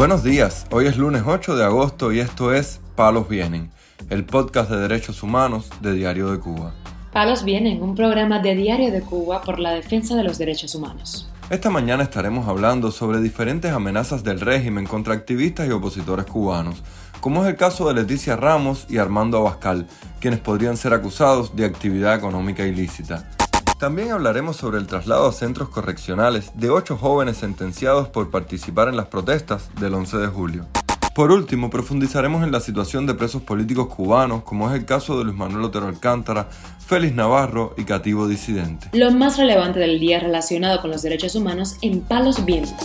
Buenos días, hoy es lunes 8 de agosto y esto es Palos Vienen, el podcast de derechos humanos de Diario de Cuba. Palos Vienen, un programa de Diario de Cuba por la defensa de los derechos humanos. Esta mañana estaremos hablando sobre diferentes amenazas del régimen contra activistas y opositores cubanos, como es el caso de Leticia Ramos y Armando Abascal, quienes podrían ser acusados de actividad económica ilícita. También hablaremos sobre el traslado a centros correccionales de ocho jóvenes sentenciados por participar en las protestas del 11 de julio. Por último, profundizaremos en la situación de presos políticos cubanos, como es el caso de Luis Manuel Otero Alcántara, Félix Navarro y Cativo Disidente. Lo más relevante del día relacionado con los derechos humanos en Palos Vientos.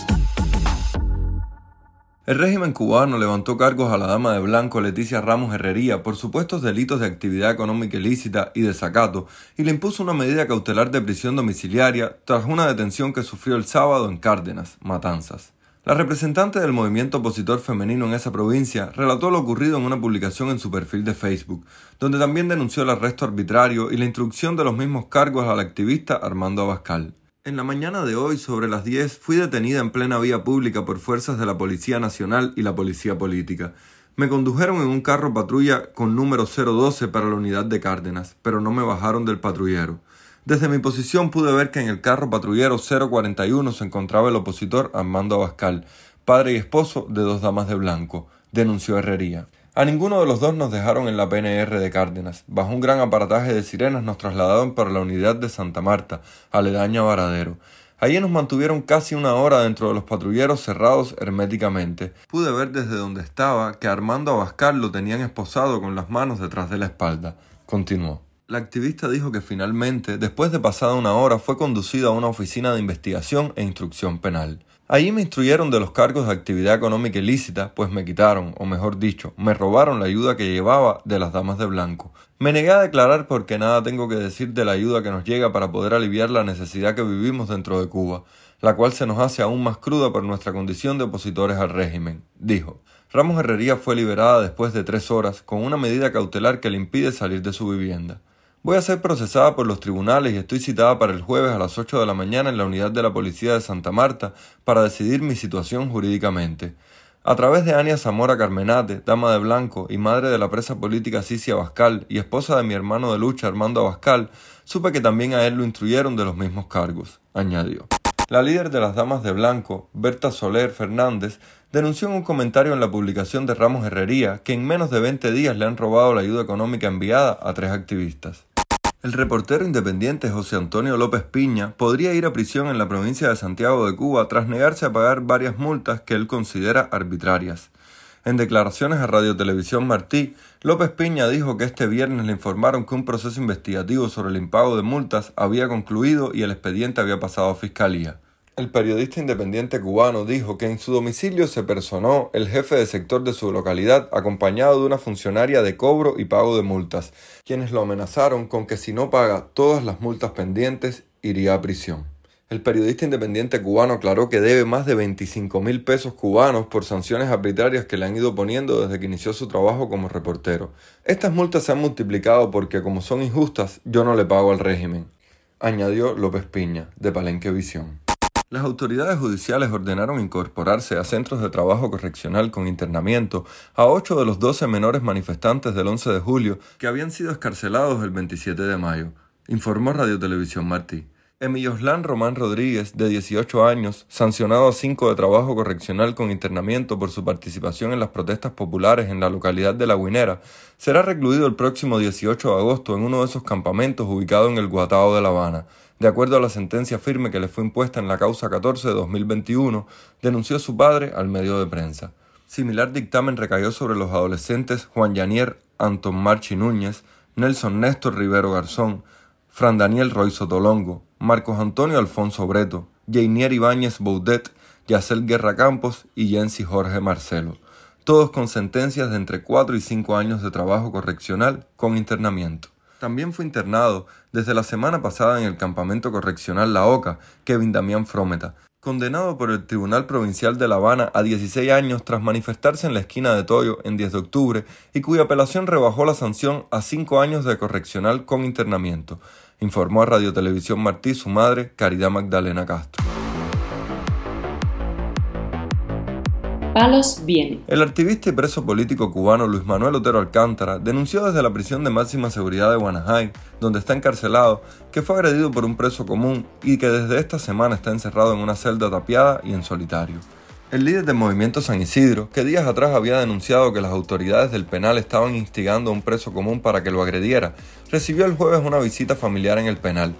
El régimen cubano levantó cargos a la dama de blanco Leticia Ramos Herrería por supuestos delitos de actividad económica ilícita y desacato y le impuso una medida cautelar de prisión domiciliaria tras una detención que sufrió el sábado en Cárdenas, Matanzas. La representante del movimiento opositor femenino en esa provincia relató lo ocurrido en una publicación en su perfil de Facebook, donde también denunció el arresto arbitrario y la instrucción de los mismos cargos al activista Armando Abascal. En la mañana de hoy, sobre las 10, fui detenida en plena vía pública por fuerzas de la Policía Nacional y la Policía Política. Me condujeron en un carro patrulla con número 012 para la unidad de Cárdenas, pero no me bajaron del patrullero. Desde mi posición pude ver que en el carro patrullero 041 se encontraba el opositor Armando Abascal, padre y esposo de dos damas de blanco, denunció Herrería. A ninguno de los dos nos dejaron en la PNR de Cárdenas. Bajo un gran aparataje de sirenas nos trasladaron para la unidad de Santa Marta, aledaña Varadero. Allí nos mantuvieron casi una hora dentro de los patrulleros cerrados herméticamente. Pude ver desde donde estaba que Armando Abascal lo tenían esposado con las manos detrás de la espalda. Continuó. La activista dijo que finalmente, después de pasada una hora, fue conducido a una oficina de investigación e instrucción penal. Allí me instruyeron de los cargos de actividad económica ilícita, pues me quitaron, o mejor dicho, me robaron la ayuda que llevaba de las damas de blanco. Me negué a declarar porque nada tengo que decir de la ayuda que nos llega para poder aliviar la necesidad que vivimos dentro de Cuba, la cual se nos hace aún más cruda por nuestra condición de opositores al régimen, dijo. Ramos Herrería fue liberada después de tres horas con una medida cautelar que le impide salir de su vivienda. Voy a ser procesada por los tribunales y estoy citada para el jueves a las 8 de la mañana en la unidad de la Policía de Santa Marta para decidir mi situación jurídicamente. A través de Ania Zamora Carmenate, dama de blanco y madre de la presa política Cicia Abascal y esposa de mi hermano de lucha Armando Abascal, supe que también a él lo instruyeron de los mismos cargos, añadió. La líder de las damas de blanco, Berta Soler Fernández, denunció en un comentario en la publicación de Ramos Herrería que en menos de 20 días le han robado la ayuda económica enviada a tres activistas. El reportero independiente José Antonio López Piña podría ir a prisión en la provincia de Santiago de Cuba tras negarse a pagar varias multas que él considera arbitrarias. En declaraciones a Radio Televisión Martí, López Piña dijo que este viernes le informaron que un proceso investigativo sobre el impago de multas había concluido y el expediente había pasado a fiscalía. El periodista independiente cubano dijo que en su domicilio se personó el jefe de sector de su localidad acompañado de una funcionaria de cobro y pago de multas, quienes lo amenazaron con que si no paga todas las multas pendientes iría a prisión. El periodista independiente cubano aclaró que debe más de 25 mil pesos cubanos por sanciones arbitrarias que le han ido poniendo desde que inició su trabajo como reportero. Estas multas se han multiplicado porque como son injustas, yo no le pago al régimen, añadió López Piña, de Palenque Visión. Las autoridades judiciales ordenaron incorporarse a centros de trabajo correccional con internamiento a ocho de los doce menores manifestantes del 11 de julio que habían sido escarcelados el 27 de mayo, informó Radio Televisión Martí. Emilioslán Román Rodríguez, de 18 años, sancionado a cinco de trabajo correccional con internamiento por su participación en las protestas populares en la localidad de La Guinera, será recluido el próximo 18 de agosto en uno de esos campamentos ubicados en el Guatao de La Habana. De acuerdo a la sentencia firme que le fue impuesta en la causa 14 de 2021, denunció su padre al medio de prensa. Similar dictamen recayó sobre los adolescentes Juan Yanier Anton Marchi Núñez, Nelson Néstor Rivero Garzón, Fran Daniel Roy Sotolongo, Marcos Antonio Alfonso Breto, Jainier Ibáñez Boudet, Yacel Guerra Campos y Jensi Jorge Marcelo, todos con sentencias de entre 4 y 5 años de trabajo correccional con internamiento. También fue internado desde la semana pasada en el campamento correccional La Oca, Kevin Damián Frometa, condenado por el Tribunal Provincial de La Habana a 16 años tras manifestarse en la esquina de Toyo en 10 de octubre y cuya apelación rebajó la sanción a 5 años de correccional con internamiento, informó a Radio Televisión Martí su madre, Caridad Magdalena Castro. Palos viene. El activista y preso político cubano Luis Manuel Otero Alcántara denunció desde la prisión de máxima seguridad de Guanajay, donde está encarcelado, que fue agredido por un preso común y que desde esta semana está encerrado en una celda tapiada y en solitario. El líder del movimiento San Isidro, que días atrás había denunciado que las autoridades del penal estaban instigando a un preso común para que lo agrediera, recibió el jueves una visita familiar en el penal,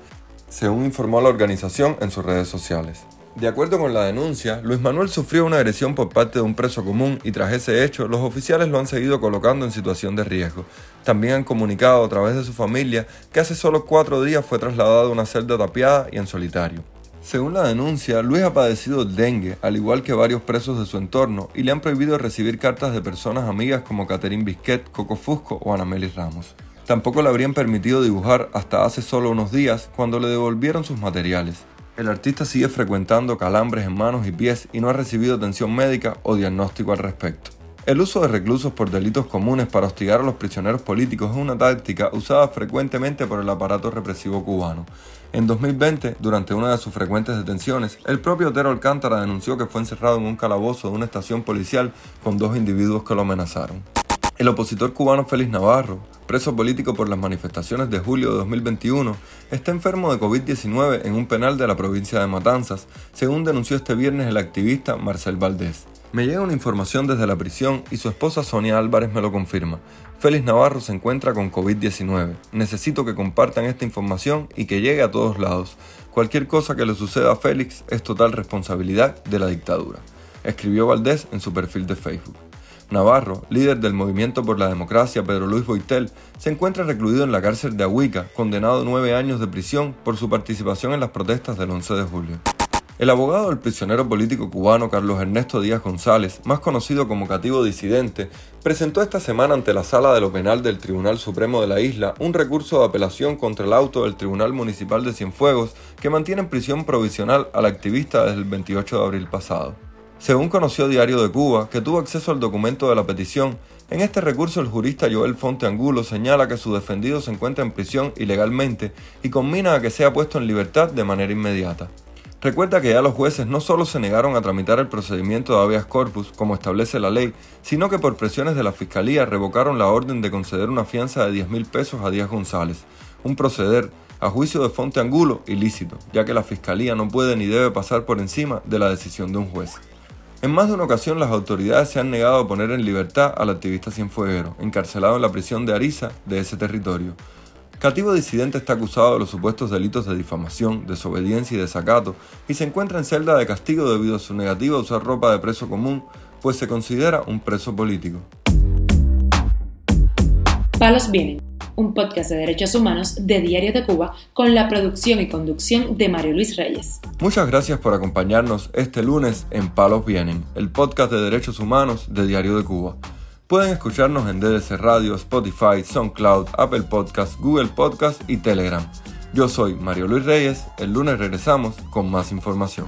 según informó la organización en sus redes sociales. De acuerdo con la denuncia, Luis Manuel sufrió una agresión por parte de un preso común y tras ese hecho, los oficiales lo han seguido colocando en situación de riesgo. También han comunicado a través de su familia que hace solo cuatro días fue trasladado a una celda tapiada y en solitario. Según la denuncia, Luis ha padecido dengue, al igual que varios presos de su entorno, y le han prohibido recibir cartas de personas amigas como Catherine Bisquet, Coco Fusco o Anamelis Ramos. Tampoco le habrían permitido dibujar hasta hace solo unos días cuando le devolvieron sus materiales. El artista sigue frecuentando calambres en manos y pies y no ha recibido atención médica o diagnóstico al respecto. El uso de reclusos por delitos comunes para hostigar a los prisioneros políticos es una táctica usada frecuentemente por el aparato represivo cubano. En 2020, durante una de sus frecuentes detenciones, el propio Otero Alcántara denunció que fue encerrado en un calabozo de una estación policial con dos individuos que lo amenazaron. El opositor cubano Félix Navarro, preso político por las manifestaciones de julio de 2021, está enfermo de COVID-19 en un penal de la provincia de Matanzas, según denunció este viernes el activista Marcel Valdés. Me llega una información desde la prisión y su esposa Sonia Álvarez me lo confirma. Félix Navarro se encuentra con COVID-19. Necesito que compartan esta información y que llegue a todos lados. Cualquier cosa que le suceda a Félix es total responsabilidad de la dictadura, escribió Valdés en su perfil de Facebook. Navarro, líder del Movimiento por la Democracia Pedro Luis Boitel, se encuentra recluido en la cárcel de Ahuica, condenado a nueve años de prisión por su participación en las protestas del 11 de julio. El abogado del prisionero político cubano Carlos Ernesto Díaz González, más conocido como cativo disidente, presentó esta semana ante la sala de lo penal del Tribunal Supremo de la isla un recurso de apelación contra el auto del Tribunal Municipal de Cienfuegos que mantiene en prisión provisional al activista desde el 28 de abril pasado. Según conoció Diario de Cuba, que tuvo acceso al documento de la petición, en este recurso el jurista Joel Fonte Angulo señala que su defendido se encuentra en prisión ilegalmente y combina a que sea puesto en libertad de manera inmediata. Recuerda que ya los jueces no solo se negaron a tramitar el procedimiento de habeas corpus, como establece la ley, sino que por presiones de la Fiscalía revocaron la orden de conceder una fianza de 10 mil pesos a Díaz González, un proceder, a juicio de Fonte Angulo, ilícito, ya que la Fiscalía no puede ni debe pasar por encima de la decisión de un juez. En más de una ocasión las autoridades se han negado a poner en libertad al activista cienfueguero, encarcelado en la prisión de Ariza de ese territorio. Cativo disidente está acusado de los supuestos delitos de difamación, desobediencia y desacato y se encuentra en celda de castigo debido a su negativa a usar ropa de preso común, pues se considera un preso político. Palos vienen un podcast de derechos humanos de Diario de Cuba con la producción y conducción de Mario Luis Reyes. Muchas gracias por acompañarnos este lunes en Palos Vienen, el podcast de derechos humanos de Diario de Cuba. Pueden escucharnos en DDC Radio, Spotify, SoundCloud, Apple Podcasts, Google Podcasts y Telegram. Yo soy Mario Luis Reyes, el lunes regresamos con más información.